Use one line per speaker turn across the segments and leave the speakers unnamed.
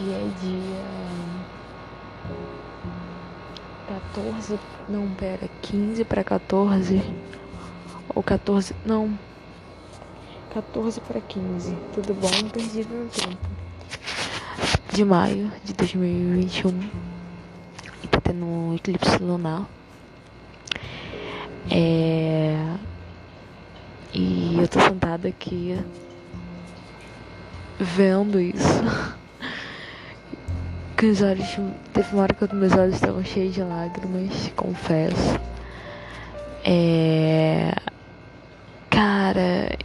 Hoje é dia 14. Não, pera, 15 para 14. Ou 14. Não. 14 para 15. Tudo bom? Perdi meu tempo. De maio de 2021. E tá tendo um eclipse lunar. É. E eu tô sentada aqui vendo isso. Com os olhos. Teve uma hora que meus olhos estavam cheios de lágrimas, confesso. É. Cara,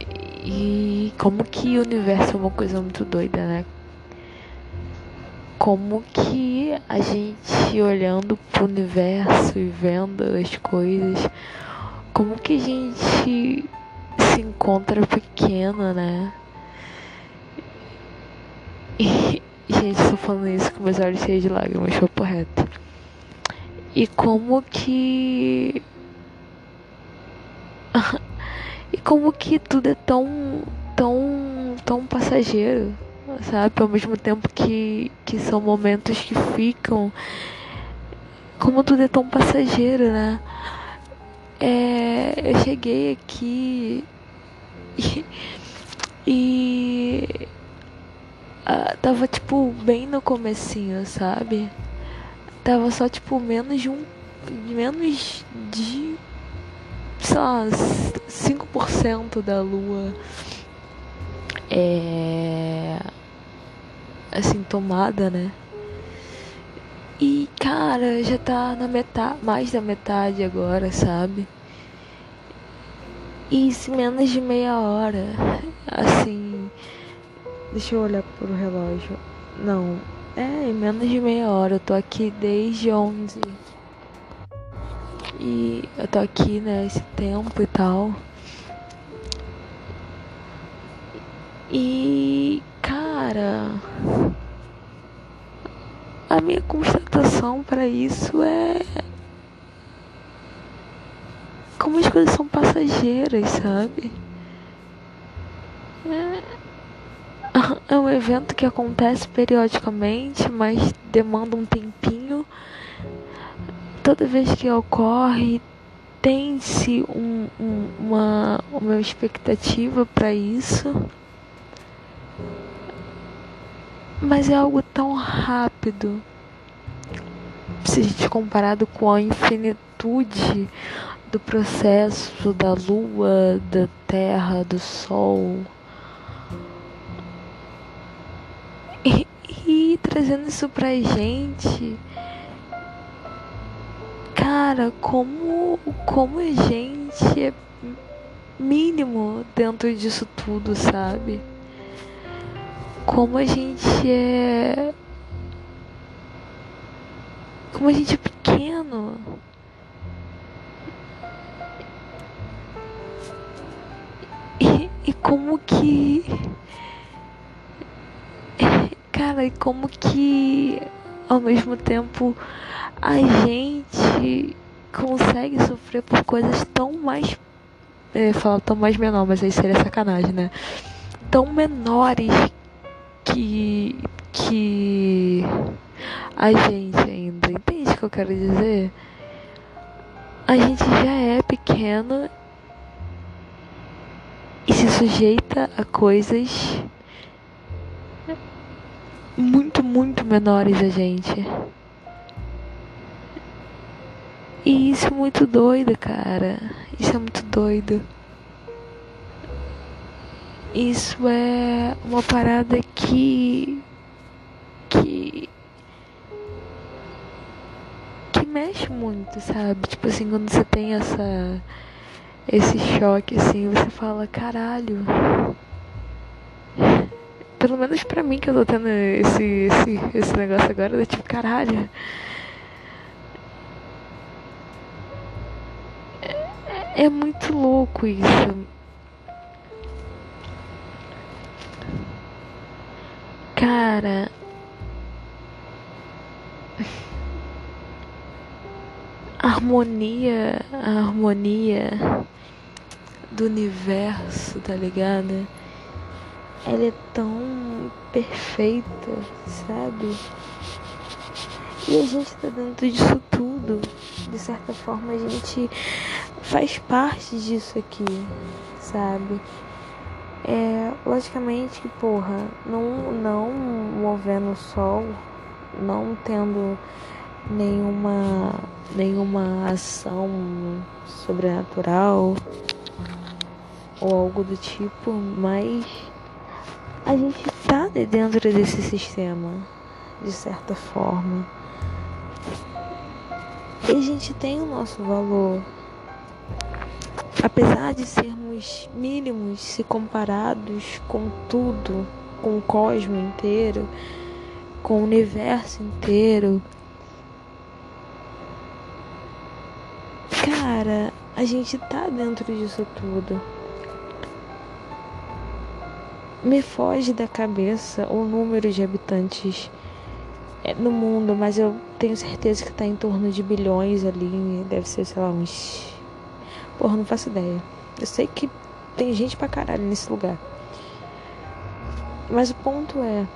e como que o universo é uma coisa muito doida, né? Como que a gente olhando pro universo e vendo as coisas, como que a gente se encontra pequena, né? E, gente, estou falando isso com meus olhos cheios de lágrimas, foi reto. E como que. e como que tudo é tão. tão. tão passageiro, sabe? Ao mesmo tempo que, que são momentos que ficam. Como tudo é tão passageiro, né? É, eu cheguei aqui e, e uh, tava tipo bem no comecinho, sabe? Tava só tipo menos de um. menos de. sei lá, 5% da lua. É. assim, tomada, né? E cara, já tá na metade, mais da metade agora, sabe? Isso menos de meia hora. Assim, Deixa eu olhar pro relógio. Não, é em menos de meia hora. Eu tô aqui desde 11. E eu tô aqui, né, esse tempo e tal. E, cara, a minha constatação para isso é como as coisas são passageiras, sabe? É é um evento que acontece periodicamente, mas demanda um tempinho. Toda vez que ocorre, tem-se um, um, uma, uma expectativa para isso. Mas é algo tão rápido. Se a gente comparado com a infinitude do processo da lua, da terra, do sol. Trazendo isso pra gente. Cara, como, como a gente é mínimo dentro disso tudo, sabe? Como a gente é. Como a gente é pequeno. E, e como que Cara, e como que ao mesmo tempo a gente consegue sofrer por coisas tão mais. É, falar tão mais menor, mas aí seria sacanagem, né? Tão menores que. que. a gente ainda. Entende o que eu quero dizer? A gente já é pequeno e se sujeita a coisas muito, muito menores a gente. E isso é muito doido, cara. Isso é muito doido. Isso é uma parada que. que. que mexe muito, sabe? Tipo assim, quando você tem essa. esse choque assim, você fala, caralho pelo menos pra mim que eu tô tendo esse, esse, esse negócio agora, eu tipo, caralho. É, é muito louco isso. Cara. A harmonia, a harmonia do universo, tá ligado? Ela é tão perfeita, sabe? E a gente tá dentro disso tudo. De certa forma, a gente faz parte disso aqui, sabe? É, logicamente porra, não, não movendo o sol, não tendo nenhuma, nenhuma ação sobrenatural ou algo do tipo, mas a gente tá dentro desse sistema, de certa forma. E a gente tem o nosso valor. Apesar de sermos mínimos se comparados com tudo, com o cosmo inteiro, com o universo inteiro, cara, a gente tá dentro disso tudo. Me foge da cabeça o número de habitantes é, no mundo, mas eu tenho certeza que tá em torno de bilhões ali. Deve ser, sei lá, uns Porra, não faço ideia. Eu sei que tem gente pra caralho nesse lugar. Mas o ponto é.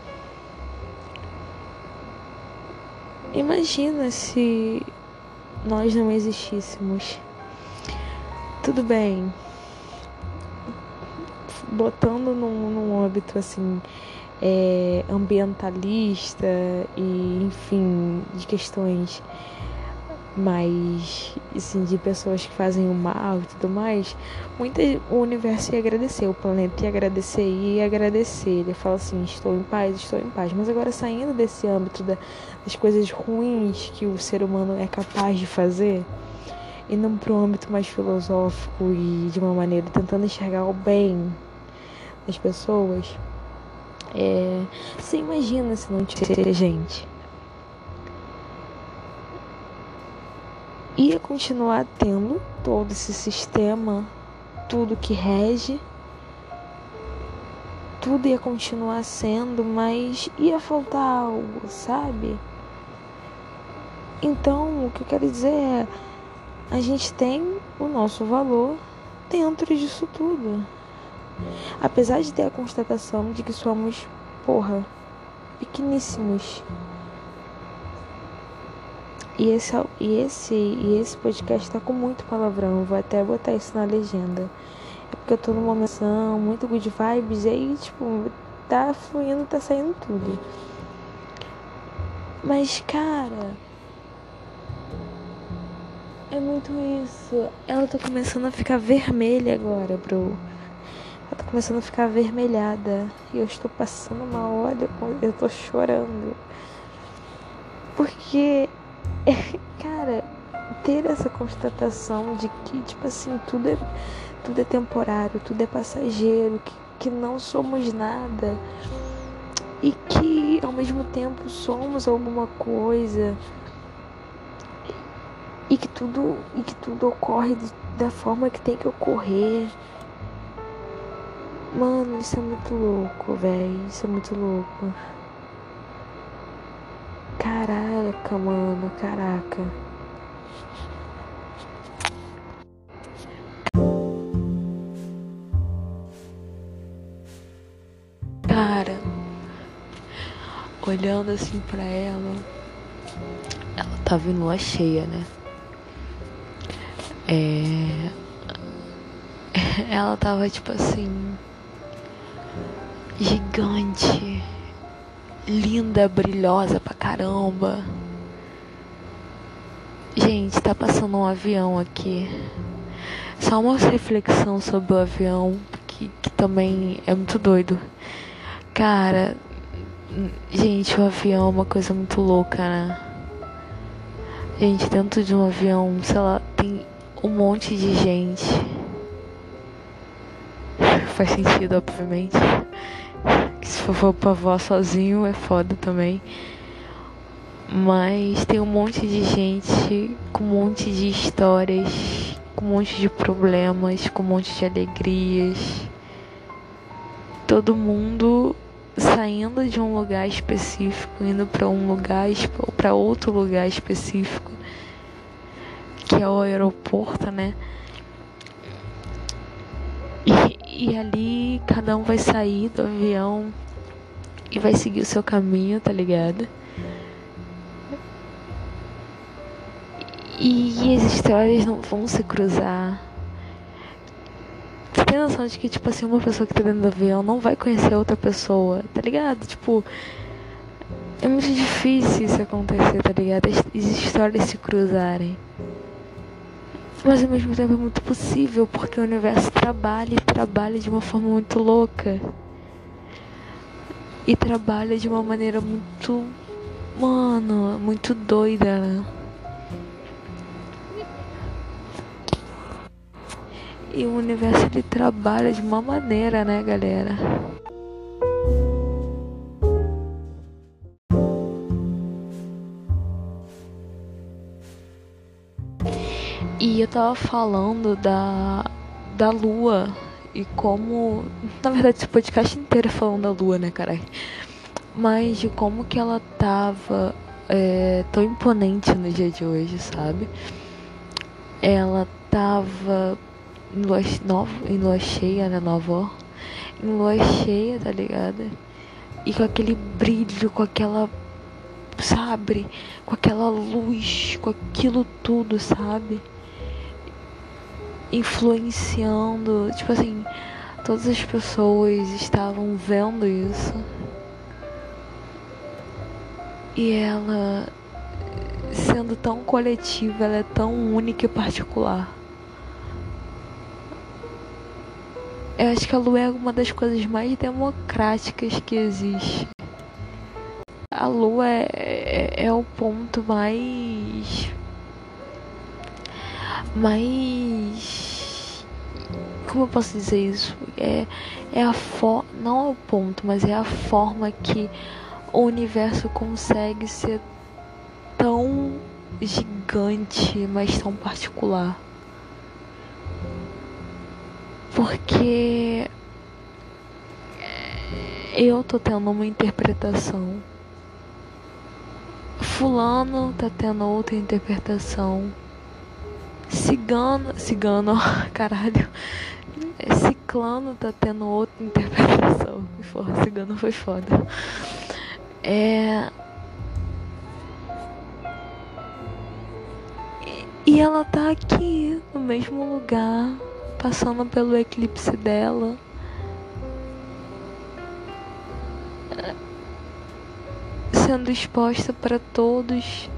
Imagina se nós não existíssemos. Tudo bem. Botando num, num âmbito assim. É, ambientalista e enfim de questões mais assim, de pessoas que fazem o mal e tudo mais, muita, o universo ia agradecer, o planeta ia agradecer e ia agradecer. Ele fala assim, estou em paz, estou em paz. Mas agora saindo desse âmbito da, das coisas ruins que o ser humano é capaz de fazer, indo para um âmbito mais filosófico e de uma maneira tentando enxergar o bem das pessoas, é, você imagina se não tivesse gente ia continuar tendo todo esse sistema, tudo que rege, tudo ia continuar sendo, mas ia faltar algo, sabe? Então, o que eu quero dizer é: a gente tem o nosso valor dentro disso tudo. Apesar de ter a constatação de que somos, porra, pequeníssimos e esse, e esse, e esse podcast tá com muito palavrão. Vou até botar isso na legenda. É porque eu tô numa menção muito good vibes. E aí, tipo, tá fluindo, tá saindo tudo. Mas, cara. É muito isso. Ela tá começando a ficar vermelha agora, bro. Ela tá começando a ficar avermelhada. E eu estou passando uma hora, eu tô chorando. Porque cara, ter essa constatação de que, tipo assim, tudo é, tudo é temporário, tudo é passageiro, que, que não somos nada e que ao mesmo tempo somos alguma coisa e que tudo e que tudo ocorre da forma que tem que ocorrer. Mano, isso é muito louco, velho. Isso é muito louco. Caraca, mano, caraca. Cara, olhando assim pra ela, ela tava em lua cheia, né? É. Ela tava tipo assim. Gigante linda, brilhosa pra caramba. Gente, tá passando um avião aqui. Só uma reflexão sobre o avião, que, que também é muito doido. Cara, gente, o avião é uma coisa muito louca, né? Gente, dentro de um avião, sei lá, tem um monte de gente. Faz sentido, obviamente. Se for pra voar sozinho é foda também. Mas tem um monte de gente com um monte de histórias, com um monte de problemas, com um monte de alegrias. Todo mundo saindo de um lugar específico, indo para um lugar para outro lugar específico, que é o aeroporto, né? E, ali cada um vai sair do avião e vai seguir o seu caminho, tá ligado? E as histórias não vão se cruzar. Você tem noção de que, tipo assim, uma pessoa que tá dentro do avião não vai conhecer outra pessoa, tá ligado? Tipo, é muito difícil isso acontecer, tá ligado? As histórias se cruzarem. Mas ao mesmo tempo é muito possível, porque o universo trabalha e trabalha de uma forma muito louca. E trabalha de uma maneira muito. Mano, muito doida. Né? E o universo ele trabalha de uma maneira, né, galera? E eu tava falando da, da lua e como. Na verdade, esse podcast inteiro é falando da lua, né, caralho? Mas de como que ela tava é, tão imponente no dia de hoje, sabe? Ela tava em lua, nova, em lua cheia, né, nova? Em lua cheia, tá ligado? E com aquele brilho, com aquela. Sabe? Com aquela luz, com aquilo tudo, sabe? Influenciando, tipo assim, todas as pessoas estavam vendo isso. E ela sendo tão coletiva, ela é tão única e particular. Eu acho que a lua é uma das coisas mais democráticas que existe. A lua é, é, é o ponto mais mas como eu posso dizer isso? É, é a não é o ponto, mas é a forma que o universo consegue ser tão gigante, mas tão particular. Porque eu tô tendo uma interpretação. Fulano tá tendo outra interpretação. Cigano. Cigano, caralho. Ciclano tá tendo outra interpretação. Porra, cigano foi foda. É. E ela tá aqui, no mesmo lugar, passando pelo eclipse dela. Sendo exposta para todos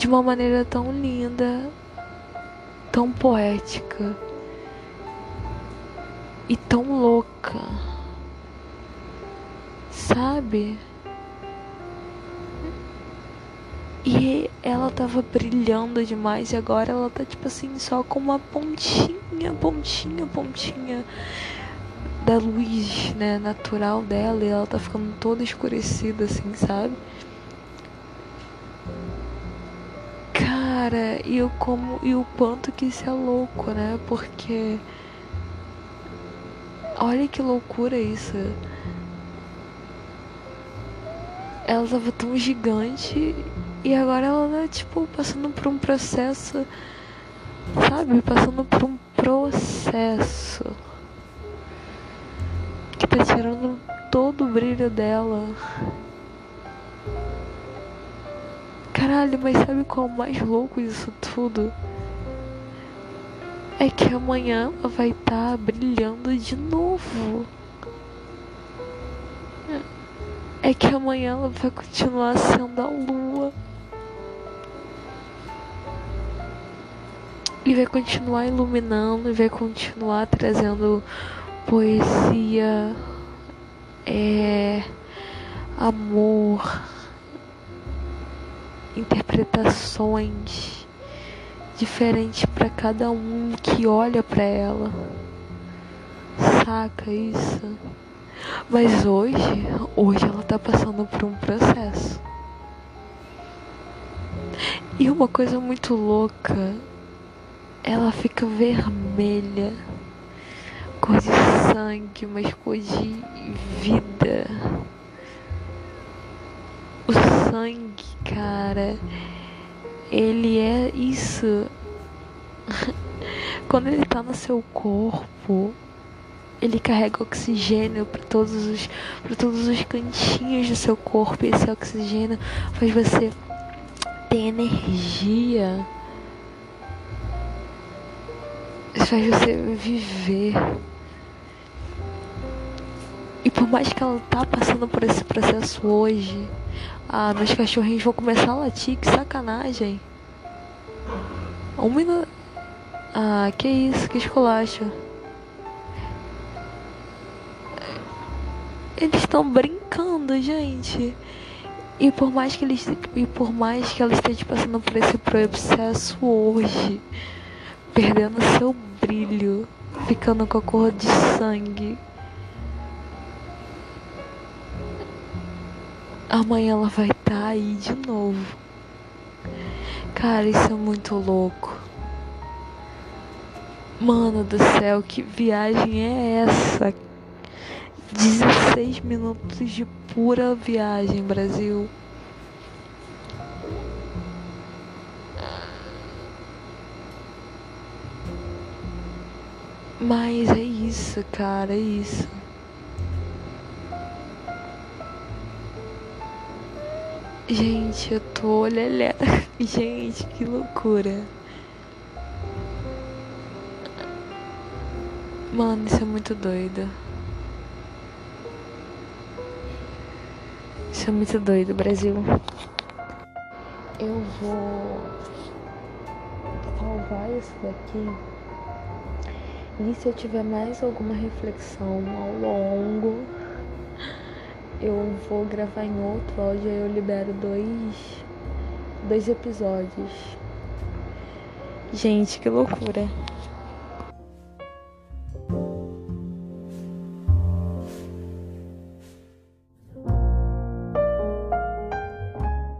de uma maneira tão linda, tão poética e tão louca, sabe? E ela tava brilhando demais e agora ela tá tipo assim só com uma pontinha, pontinha, pontinha da luz, né, natural dela e ela tá ficando toda escurecida assim, sabe? Cara, e o como e o quanto que isso é louco, né? Porque olha que loucura isso. Ela tava tão gigante e agora ela tá tipo passando por um processo, sabe? Passando por um processo que tá tirando todo o brilho dela. Caralho, mas sabe qual é o mais louco disso tudo? É que amanhã ela vai estar tá brilhando de novo. É que amanhã ela vai continuar sendo a lua. E vai continuar iluminando, e vai continuar trazendo poesia, é, amor interpretações diferentes para cada um que olha para ela. Saca isso? Mas hoje, hoje ela tá passando por um processo. E uma coisa muito louca, ela fica vermelha, cor de sangue, mas cor de vida sangue, cara, ele é isso. Quando ele tá no seu corpo, ele carrega oxigênio para todos os para todos os cantinhos do seu corpo. E esse oxigênio faz você ter energia. Faz você viver. E por mais que ela tá passando por esse processo hoje, ah, meus cachorrinhos vão começar a latir, que sacanagem. Um minuto. Ah, que isso, que esculacho. Eles estão brincando, gente. E por mais que eles e por mais que ela esteja passando por esse processo hoje, perdendo seu brilho, ficando com a cor de sangue, amanhã ela vai estar tá aí de novo. Cara, isso é muito louco. Mano do céu, que viagem é essa? 16 minutos de pura viagem, Brasil. Mas é isso, cara, é isso. Gente, eu tô olhando. Gente, que loucura. Mano, isso é muito doido. Isso é muito doido, Brasil. Eu vou salvar isso daqui. E se eu tiver mais alguma reflexão ao longo eu vou gravar em outro áudio, aí eu libero dois, dois episódios. Gente, que loucura.